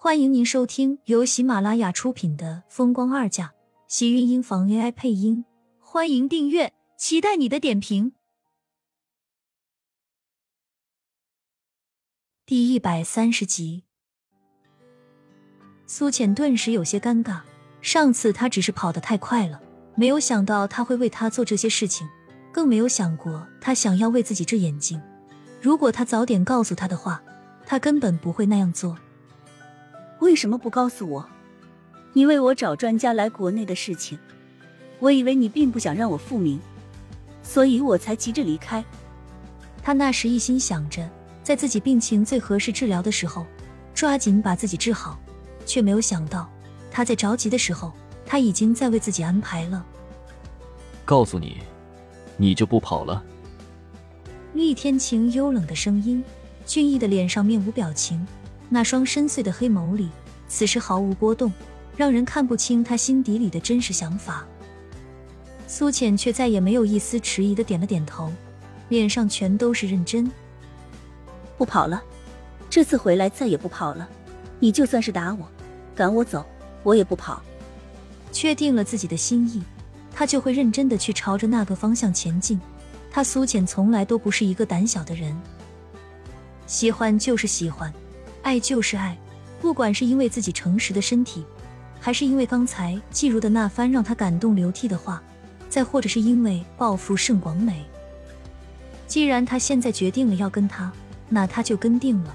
欢迎您收听由喜马拉雅出品的《风光二嫁》，喜运音房 AI 配音。欢迎订阅，期待你的点评。第一百三十集，苏浅顿时有些尴尬。上次他只是跑得太快了，没有想到他会为他做这些事情，更没有想过他想要为自己治眼睛。如果他早点告诉他的话，他根本不会那样做。为什么不告诉我？你为我找专家来国内的事情，我以为你并不想让我复明，所以我才急着离开。他那时一心想着，在自己病情最合适治疗的时候，抓紧把自己治好，却没有想到。他在着急的时候，他已经在为自己安排了。告诉你，你就不跑了？厉天晴幽冷的声音，俊逸的脸上面无表情，那双深邃的黑眸里，此时毫无波动，让人看不清他心底里的真实想法。苏浅却再也没有一丝迟疑的点了点头，脸上全都是认真。不跑了，这次回来再也不跑了。你就算是打我，赶我走。我也不跑。确定了自己的心意，他就会认真的去朝着那个方向前进。他苏浅从来都不是一个胆小的人，喜欢就是喜欢，爱就是爱。不管是因为自己诚实的身体，还是因为刚才季如的那番让他感动流涕的话，再或者是因为报复盛广美，既然他现在决定了要跟他，那他就跟定了。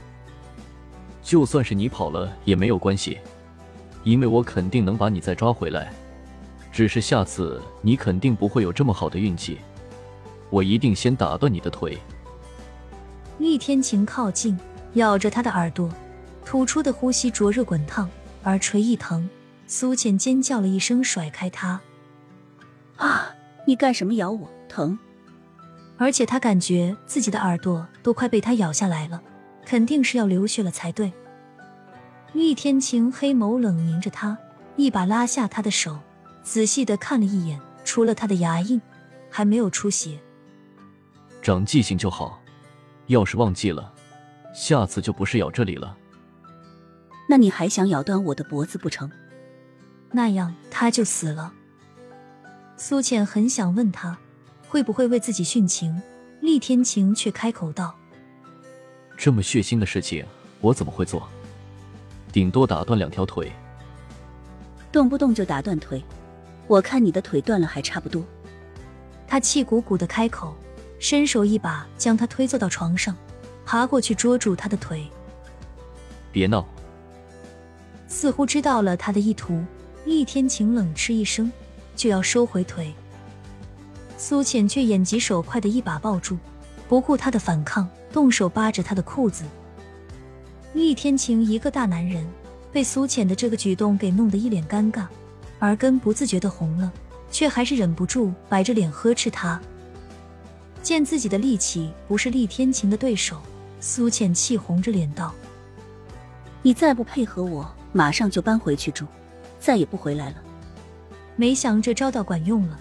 就算是你跑了也没有关系。因为我肯定能把你再抓回来，只是下次你肯定不会有这么好的运气。我一定先打断你的腿。厉天晴靠近，咬着他的耳朵，吐出的呼吸灼热滚烫，耳垂一疼，苏浅尖叫了一声，甩开他。啊！你干什么咬我？疼！而且他感觉自己的耳朵都快被他咬下来了，肯定是要流血了才对。厉天晴黑眸冷凝着他，一把拉下他的手，仔细的看了一眼，除了他的牙印，还没有出血。长记性就好，要是忘记了，下次就不是咬这里了。那你还想咬断我的脖子不成？那样他就死了。苏浅很想问他，会不会为自己殉情？厉天晴却开口道：“这么血腥的事情，我怎么会做？”顶多打断两条腿，动不动就打断腿，我看你的腿断了还差不多。他气鼓鼓的开口，伸手一把将他推坐到床上，爬过去捉住他的腿。别闹！似乎知道了他的意图，厉天晴冷嗤一声，就要收回腿。苏浅却眼疾手快的一把抱住，不顾他的反抗，动手扒着他的裤子。厉天晴一个大男人，被苏浅的这个举动给弄得一脸尴尬，耳根不自觉的红了，却还是忍不住摆着脸呵斥他。见自己的力气不是厉天晴的对手，苏浅气红着脸道：“你再不配合我，马上就搬回去住，再也不回来了。”没想这招倒管用了，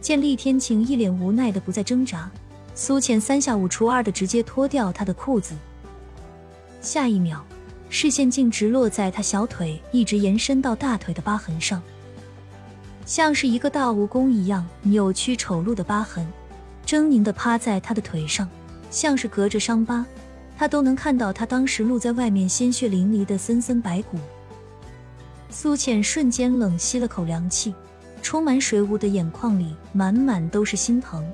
见厉天晴一脸无奈的不再挣扎，苏浅三下五除二的直接脱掉他的裤子。下一秒，视线竟直落在他小腿一直延伸到大腿的疤痕上，像是一个大蜈蚣一样扭曲丑陋的疤痕，狰狞的趴在他的腿上，像是隔着伤疤，他都能看到他当时露在外面鲜血淋漓的森森白骨。苏浅瞬间冷吸了口凉气，充满水雾的眼眶里满满都是心疼。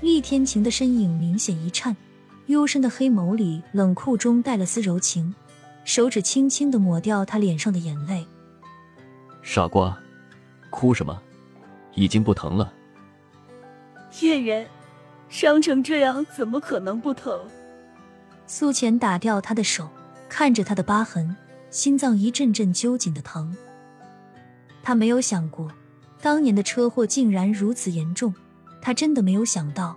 厉天晴的身影明显一颤。幽深的黑眸里，冷酷中带了丝柔情，手指轻轻的抹掉他脸上的眼泪。傻瓜，哭什么？已经不疼了。骗人，伤成这样怎么可能不疼？苏浅打掉他的手，看着他的疤痕，心脏一阵阵揪紧的疼。他没有想过，当年的车祸竟然如此严重，他真的没有想到。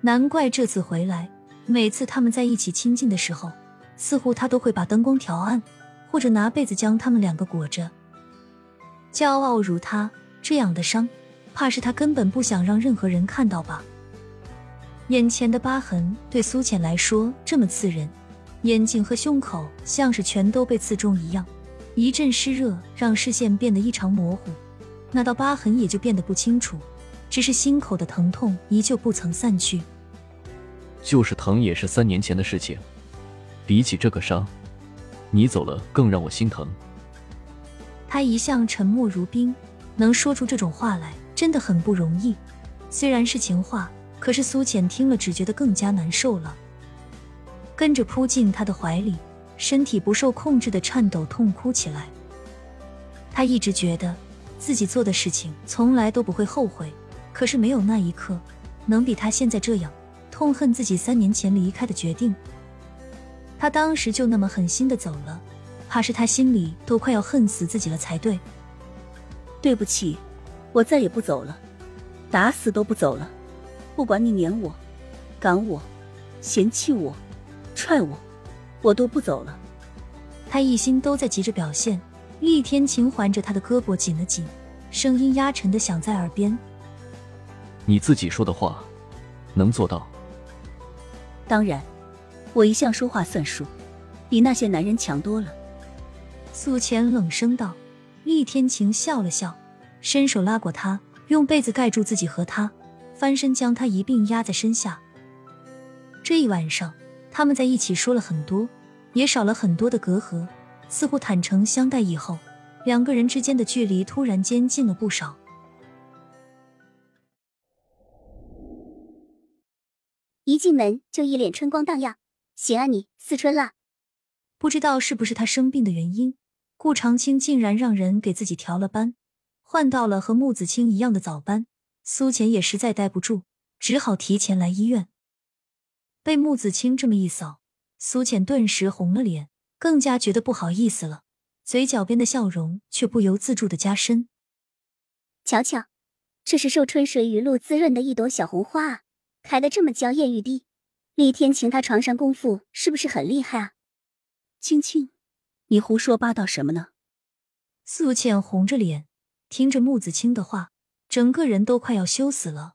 难怪这次回来，每次他们在一起亲近的时候，似乎他都会把灯光调暗，或者拿被子将他们两个裹着。骄傲如他这样的伤，怕是他根本不想让任何人看到吧。眼前的疤痕对苏浅来说这么刺人，眼睛和胸口像是全都被刺中一样，一阵湿热让视线变得异常模糊，那道疤痕也就变得不清楚，只是心口的疼痛依旧不曾散去。就是疼，也是三年前的事情。比起这个伤，你走了更让我心疼。他一向沉默如冰，能说出这种话来真的很不容易。虽然是情话，可是苏浅听了只觉得更加难受了，跟着扑进他的怀里，身体不受控制的颤抖，痛哭起来。他一直觉得自己做的事情从来都不会后悔，可是没有那一刻能比他现在这样痛恨自己三年前离开的决定。他当时就那么狠心的走了，怕是他心里都快要恨死自己了才对。对不起，我再也不走了，打死都不走了。不管你撵我、赶我、嫌弃我、踹我，我都不走了。他一心都在急着表现。厉天晴环着他的胳膊紧了紧，声音压沉的响在耳边：“你自己说的话，能做到？当然。”我一向说话算数，比那些男人强多了。苏浅冷声道。厉天晴笑了笑，伸手拉过他，用被子盖住自己和他，翻身将他一并压在身下。这一晚上，他们在一起说了很多，也少了很多的隔阂，似乎坦诚相待以后，两个人之间的距离突然间近了不少。一进门就一脸春光荡漾。行啊你，思春了。不知道是不是他生病的原因，顾长青竟然让人给自己调了班，换到了和穆子清一样的早班。苏浅也实在待不住，只好提前来医院。被穆子清这么一扫，苏浅顿时红了脸，更加觉得不好意思了，嘴角边的笑容却不由自主的加深。瞧瞧，这是受春水雨露滋润的一朵小红花啊，开的这么娇艳欲滴。厉天晴，他床上功夫是不是很厉害啊？青青，你胡说八道什么呢？苏浅红着脸听着穆子清的话，整个人都快要羞死了。